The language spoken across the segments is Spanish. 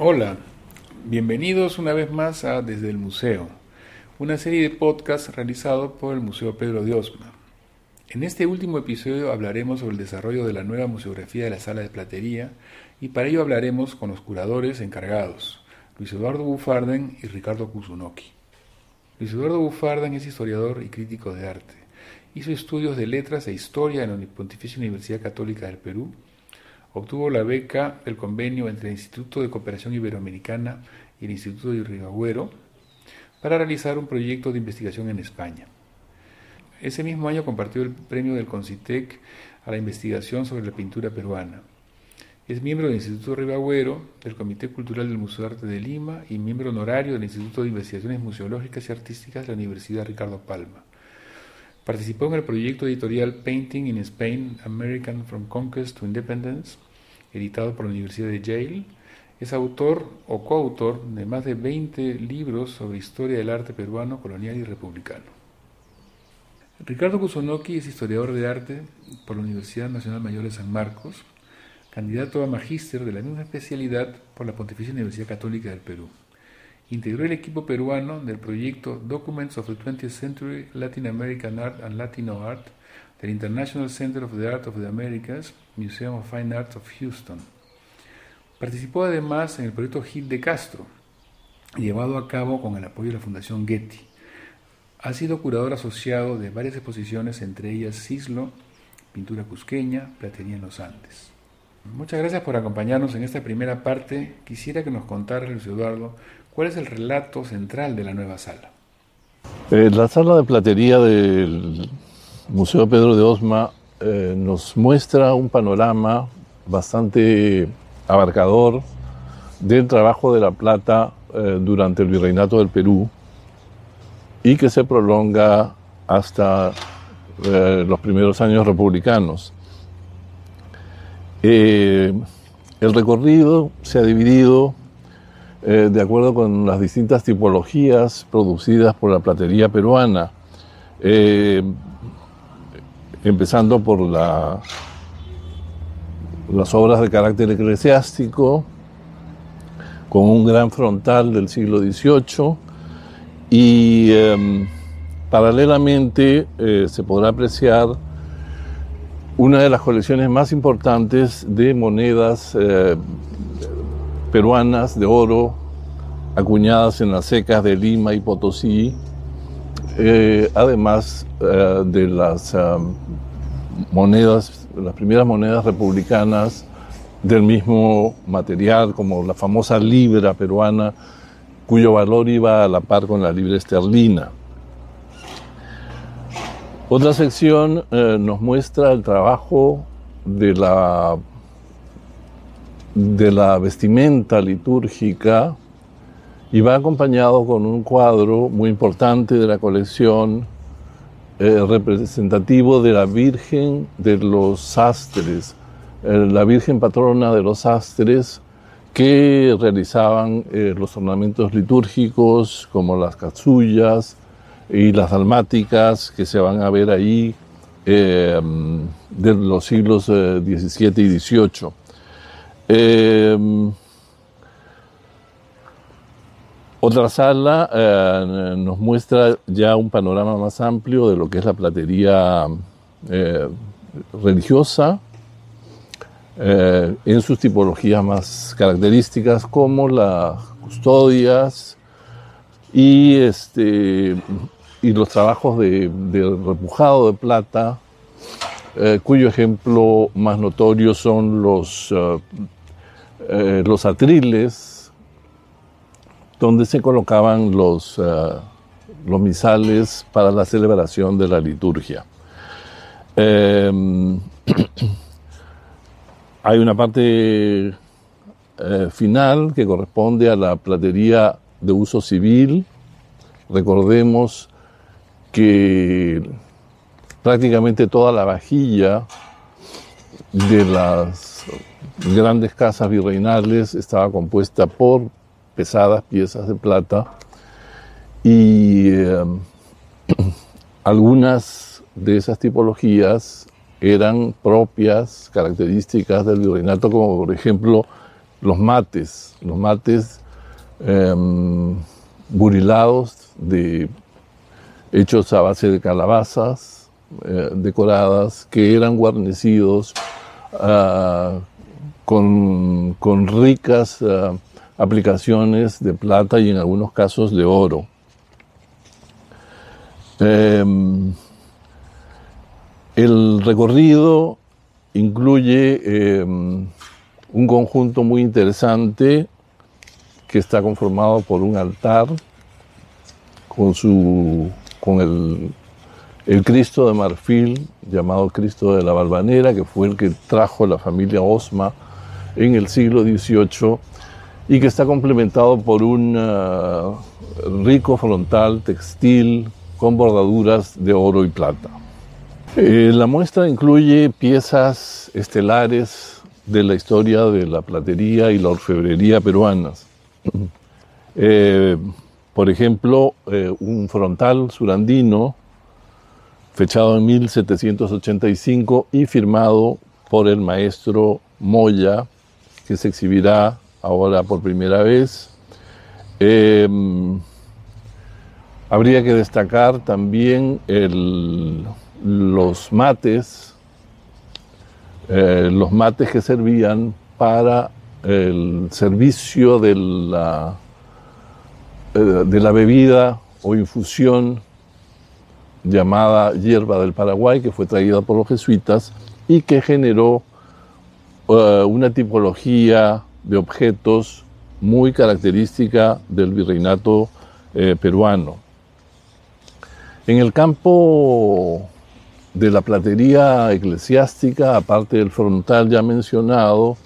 Hola, bienvenidos una vez más a Desde el Museo, una serie de podcasts realizado por el Museo Pedro de Osma. En este último episodio hablaremos sobre el desarrollo de la nueva museografía de la sala de platería y para ello hablaremos con los curadores encargados, Luis Eduardo Bufarden y Ricardo Kusunoki. Luis Eduardo Bufarden es historiador y crítico de arte. Hizo estudios de letras e historia en la Pontificia Universidad Católica del Perú. Obtuvo la beca del convenio entre el Instituto de Cooperación Iberoamericana y el Instituto de Irrigagüero para realizar un proyecto de investigación en España. Ese mismo año compartió el premio del CONCITEC a la investigación sobre la pintura peruana. Es miembro del Instituto Ribagüero, del Comité Cultural del Museo de Arte de Lima y miembro honorario del Instituto de Investigaciones Museológicas y Artísticas de la Universidad Ricardo Palma. Participó en el proyecto editorial Painting in Spain, American from Conquest to Independence, editado por la Universidad de Yale. Es autor o coautor de más de 20 libros sobre historia del arte peruano, colonial y republicano. Ricardo Kusunoki es historiador de arte por la Universidad Nacional Mayor de San Marcos, candidato a magíster de la misma especialidad por la Pontificia Universidad Católica del Perú. Integró el equipo peruano del proyecto Documents of the 20th Century Latin American Art and Latino Art del International Center of the Art of the Americas, Museum of Fine Arts of Houston. Participó además en el proyecto Gil de Castro, llevado a cabo con el apoyo de la Fundación Getty. Ha sido curador asociado de varias exposiciones, entre ellas Cislo, Pintura Cusqueña, Platería en los Andes. Muchas gracias por acompañarnos en esta primera parte. Quisiera que nos contara, Luis Eduardo, cuál es el relato central de la nueva sala. Eh, la sala de platería del Museo Pedro de Osma eh, nos muestra un panorama bastante abarcador del trabajo de la plata eh, durante el virreinato del Perú y que se prolonga hasta los primeros años republicanos. El recorrido se ha dividido eh, de acuerdo con las distintas tipologías producidas por la platería peruana, eh, empezando por la, las obras de carácter eclesiástico, con un gran frontal del siglo XVIII, y em, paralelamente se podrá apreciar una de las colecciones más importantes de monedas eh, peruanas de oro acuñadas en las secas de Lima y Potosí, eh, además eh, de las monedas, las primeras monedas republicanas del mismo material, como la famosa libra peruana, cuyo valor iba a la par con la libra esterlina. Otra sección eh, nos muestra el trabajo de la, de la vestimenta litúrgica y va acompañado con un cuadro muy importante de la colección eh, representativo de la Virgen de los Sastres, eh, la Virgen patrona de los Sastres que realizaban los ornamentos litúrgicos como las cazullas, y las dalmáticas que se van a ver ahí eh, de los siglos XVII eh, y XVIII. Eh, otra sala nos muestra ya un panorama más amplio de lo que es la platería religiosa, en sus tipologías más características como las custodias y este, y los trabajos de, repujado de plata, eh, cuyo ejemplo más notorio son los, eh, eh, los atriles, donde se colocaban los, los misales para la celebración de la liturgia. Em, hay una parte final que corresponde a la platería de uso civil. Recordemos que prácticamente toda la vajilla de las grandes casas virreinales estaba compuesta por pesadas piezas de plata y eh, algunas de esas tipologías eran propias, características del virreinato, como por ejemplo los mates, los mates em, burilados de, hechos a base de calabazas eh, decoradas que eran guarnecidos ah, con, ricas ah, aplicaciones de plata y en algunos casos de oro. Em, el recorrido incluye em, un conjunto muy interesante que está conformado por un altar con, su, con el, el Cristo de marfil llamado Cristo de la Balvanera, que fue el que trajo la familia Osma en el siglo XVIII y que está complementado por un uh, rico frontal textil con bordaduras de oro y plata. Eh, la muestra incluye piezas estelares de la historia de la platería y la orfebrería peruanas. Eh, por ejemplo, eh, un frontal surandino fechado en 1785 y firmado por el maestro Moya, que se exhibirá ahora por primera vez. habría que destacar también los mates eh, los mates que servían para el servicio de la, eh, de la bebida o infusión llamada hierba del Paraguay, que fue traída por los jesuitas y que generó eh, una tipología de objetos muy característica del virreinato peruano. En el campo de la platería eclesiástica, aparte del frontal ya mencionado,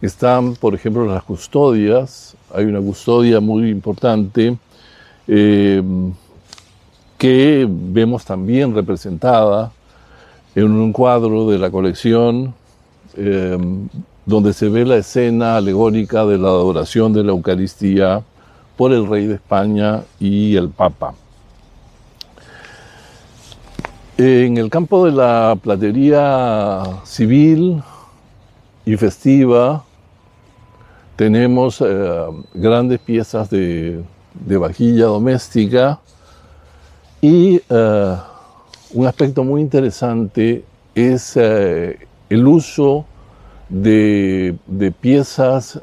están, por ejemplo, las custodias. Hay una custodia muy importante eh, que vemos también representada en un cuadro de la colección eh, donde se ve la escena alegórica de la adoración de la Eucaristía por el rey de España y el Papa. En el campo de la platería civil y festiva tenemos eh, grandes piezas de, vajilla doméstica y eh, un aspecto muy interesante es eh, el uso de, piezas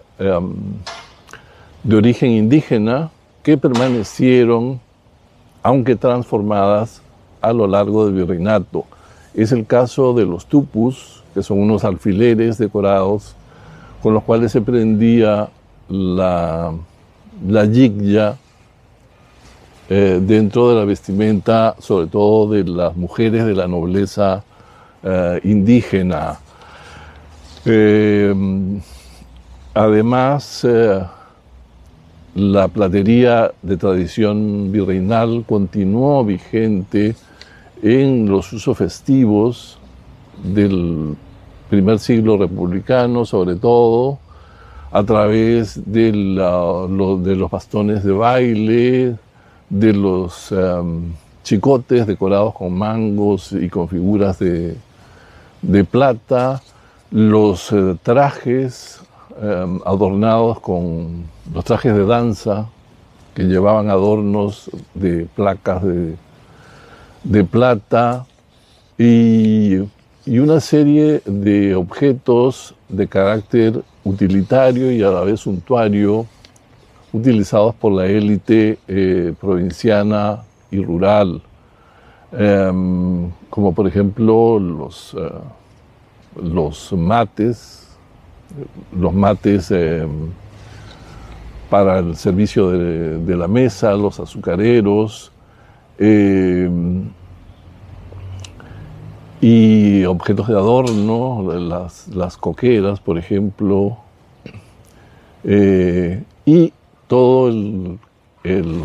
de origen indígena que permanecieron, aunque transformadas, a lo largo del virreinato. Es el caso de los tupus, que son unos alfileres decorados con los cuales se prendía la yigya eh, dentro de la vestimenta, sobre todo de las mujeres de la nobleza eh, indígena. Eh, además, la platería de tradición virreinal continuó vigente en los usos festivos del primer siglo republicano, sobre todo a través de, los bastones de baile, de los em, chicotes decorados con mangos y con figuras de, plata, los eh, trajes em, adornados con los trajes de danza que llevaban adornos de placas de de plata y, una serie de objetos de carácter utilitario y a la vez suntuario utilizados por la élite eh, provinciana y rural, em, como por ejemplo los, eh, los mates, los mates em, para el servicio de, la mesa, los azucareros, eh, y objetos de adorno, las, coqueras, por ejemplo, eh, y todo el,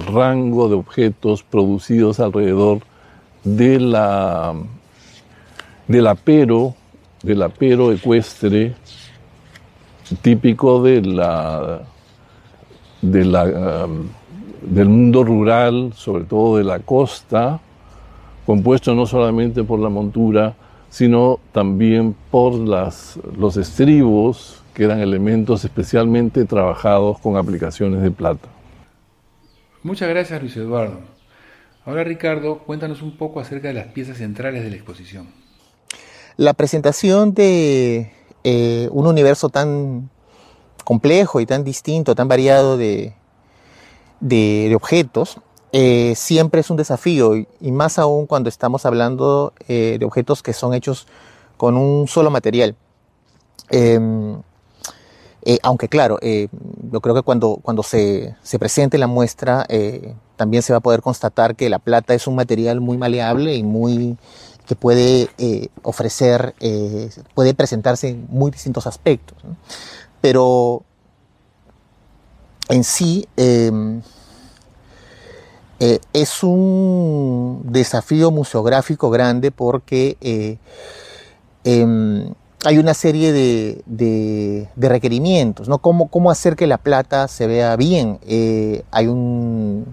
rango de objetos producidos alrededor de la, del apero, del apero ecuestre típico de la, de la um, del mundo rural, sobre todo de la costa, compuesto no solamente por la montura, sino también por las, los estribos, que eran elementos especialmente trabajados con aplicaciones de plata. Muchas gracias, Luis Eduardo. Ahora, Ricardo, cuéntanos un poco acerca de las piezas centrales de la exposición. La presentación de eh, un universo tan complejo y tan distinto, tan variado de, de objetos, eh, siempre es un desafío y, más aún cuando estamos hablando eh, de objetos que son hechos con un solo material. Em, eh, aunque claro, yo creo que cuando, cuando se, se presente la muestra también se va a poder constatar que la plata es un material muy maleable y muy que puede ofrecer, puede presentarse en muy distintos aspectos. Pero en sí, em, eh, es un desafío museográfico grande porque eh, em, hay una serie de, requerimientos, ¿no? ¿Cómo, hacer que la plata se vea bien? Eh, hay un,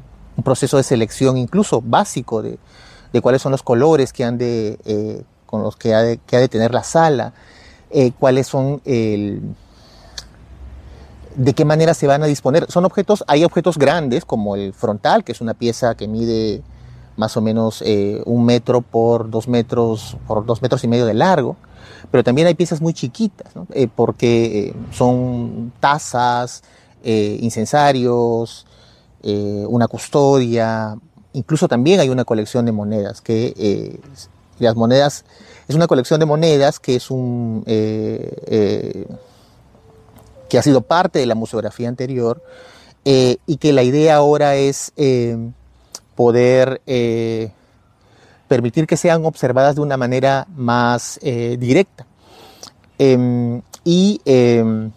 proceso de selección incluso básico de, cuáles son los colores que han de, con los que ha de, que ha de tener la sala, cuáles son el de qué manera se van a disponer. Son objetos, hay objetos grandes como el frontal, que es una pieza que mide más o menos eh, un metro por dos metros, por dos metros y medio de largo, pero también hay piezas muy chiquitas, eh, porque eh, son tazas, incensarios, una custodia, incluso también hay una colección de monedas, que las monedas, es una colección de monedas que es un que ha sido parte de la museografía anterior eh, y que la idea ahora es eh, poder eh, permitir que sean observadas de una manera más directa. Em, y, em,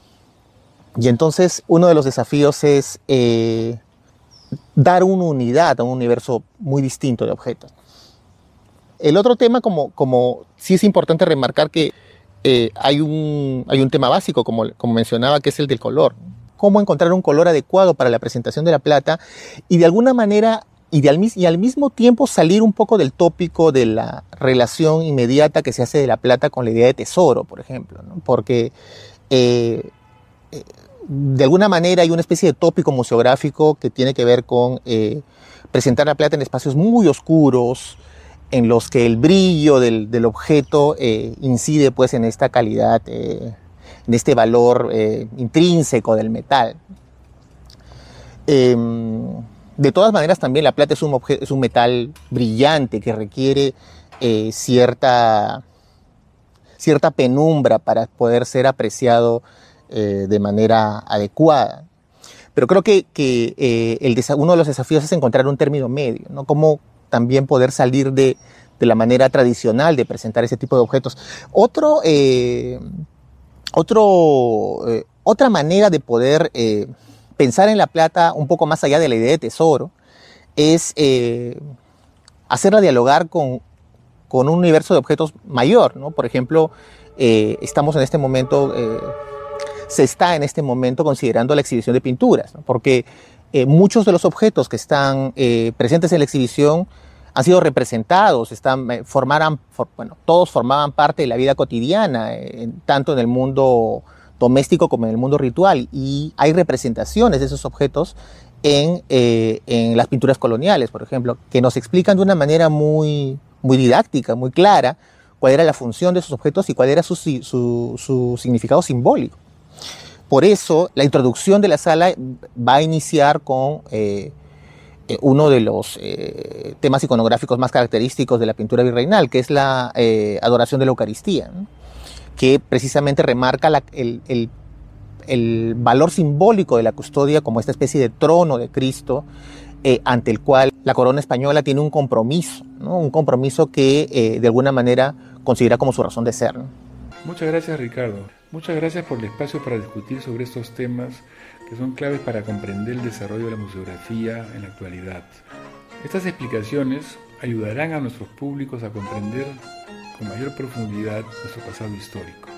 y, entonces uno de los desafíos es dar una unidad a un universo muy distinto de objetos. El otro tema, como, como sí es importante remarcar que eh, hay, un, hay un tema básico, como, como mencionaba, que es el del color. Cómo encontrar un color adecuado para la presentación de la plata y de alguna manera y, al, mismo tiempo salir un poco del tópico de la relación inmediata que se hace de la plata con la idea de tesoro, por ejemplo, porque eh, eh, de alguna manera hay una especie de tópico museográfico que tiene que ver con presentar la plata en espacios muy oscuros, en los que el brillo del, objeto eh, incide pues en esta calidad, eh, en este valor eh, intrínseco del metal. De todas maneras también la plata es un, es un metal brillante que requiere cierta, cierta penumbra para poder ser apreciado de manera adecuada. Pero creo que, el, uno de los desafíos es encontrar un término medio, ¿no? Cómo, también poder salir de, la manera tradicional de presentar ese tipo de objetos. Otro, eh, otro, eh, otra manera de poder eh, pensar en la plata un poco más allá de la idea de tesoro es hacerla dialogar con, un universo de objetos mayor. ¿no? Por ejemplo, estamos en este momento, se está en este momento considerando la exhibición de pinturas, porque eh, muchos de los objetos que están eh, presentes en la exhibición han sido representados, están, eh, formaran, bueno, todos formaban parte de la vida cotidiana, tanto en el mundo doméstico como en el mundo ritual, y hay representaciones de esos objetos en, en, las pinturas coloniales, por ejemplo, que nos explican de una manera muy, muy didáctica, muy clara, cuál era la función de esos objetos y cuál era su, su, significado simbólico. Por eso, la introducción de la sala va a iniciar con eh, eh, uno de los eh, temas iconográficos más característicos de la pintura virreinal, que es la adoración de la Eucaristía, que precisamente remarca el, valor simbólico de la custodia como esta especie de trono de Cristo ante el cual la corona española tiene un compromiso, un compromiso que de alguna manera considera como su razón de ser. Muchas gracias Ricardo. Muchas gracias por el espacio para discutir sobre estos temas que son claves para comprender el desarrollo de la museografía en la actualidad. Estas explicaciones ayudarán a nuestros públicos a comprender con mayor profundidad nuestro pasado histórico.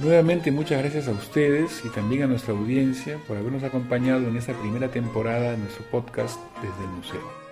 Nuevamente muchas gracias a ustedes y también a nuestra audiencia por habernos acompañado en esta primera temporada de nuestro podcast desde el museo.